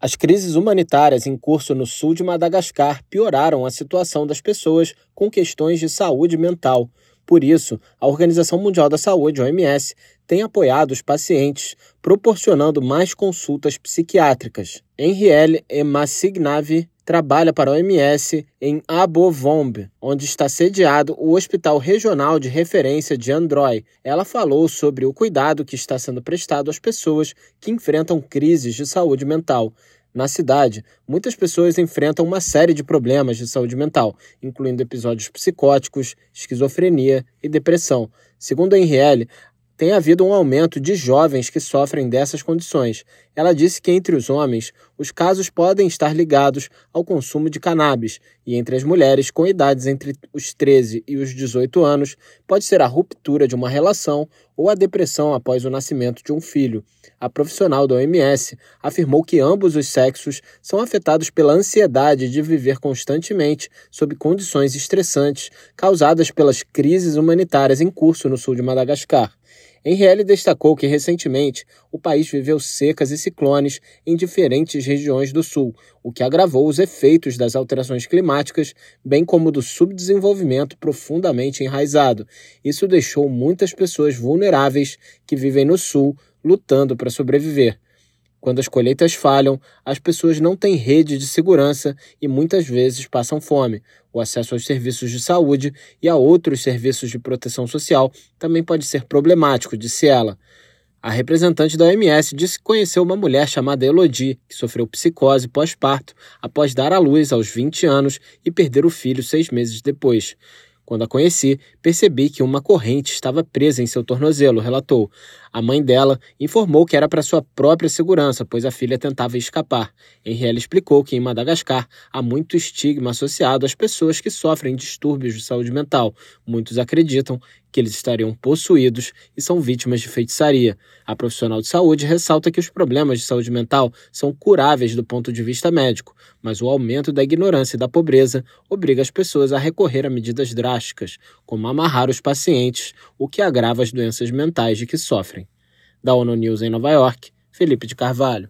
As crises humanitárias em curso no sul de Madagascar pioraram a situação das pessoas com questões de saúde mental. Por isso, a Organização Mundial da Saúde, OMS, tem apoiado os pacientes, proporcionando mais consultas psiquiátricas. Henrielle Emassignave trabalha para a OMS em Abovombe, onde está sediado o Hospital Regional de Referência de Androy. Ela falou sobre o cuidado que está sendo prestado às pessoas que enfrentam crises de saúde mental. Na cidade, muitas pessoas enfrentam uma série de problemas de saúde mental, incluindo episódios psicóticos, esquizofrenia e depressão. Segundo a Henrielle, tem havido um aumento de jovens que sofrem dessas condições. Ela disse que entre os homens, os casos podem estar ligados ao consumo de cannabis, e entre as mulheres com idades entre os 13 e os 18 anos, pode ser a ruptura de uma relação ou a depressão após o nascimento de um filho. A profissional da OMS afirmou que ambos os sexos são afetados pela ansiedade de viver constantemente sob condições estressantes causadas pelas crises humanitárias em curso no sul de Madagascar. Henrielle destacou que recentemente o país viveu secas e ciclones em diferentes regiões do sul, o que agravou os efeitos das alterações climáticas, bem como do subdesenvolvimento profundamente enraizado. Isso deixou muitas pessoas vulneráveis que vivem no sul lutando para sobreviver. Quando as colheitas falham, as pessoas não têm rede de segurança e muitas vezes passam fome. O acesso aos serviços de saúde e a outros serviços de proteção social também pode ser problemático, disse ela. A representante da OMS disse que conheceu uma mulher chamada Elodie, que sofreu psicose pós-parto após dar à luz aos 20 anos e perder o filho seis meses depois. Quando a conheci, percebi que uma corrente estava presa em seu tornozelo, relatou. A mãe dela informou que era para sua própria segurança, pois a filha tentava escapar. Henrielle explicou que em Madagascar há muito estigma associado às pessoas que sofrem distúrbios de saúde mental. Muitos acreditam que eles estariam possuídos e são vítimas de feitiçaria. A profissional de saúde ressalta que os problemas de saúde mental são curáveis do ponto de vista médico, mas o aumento da ignorância e da pobreza obriga as pessoas a recorrer a medidas drásticas, como amarrar os pacientes, o que agrava as doenças mentais de que sofrem. Da ONU News em Nova York, Felipe de Carvalho.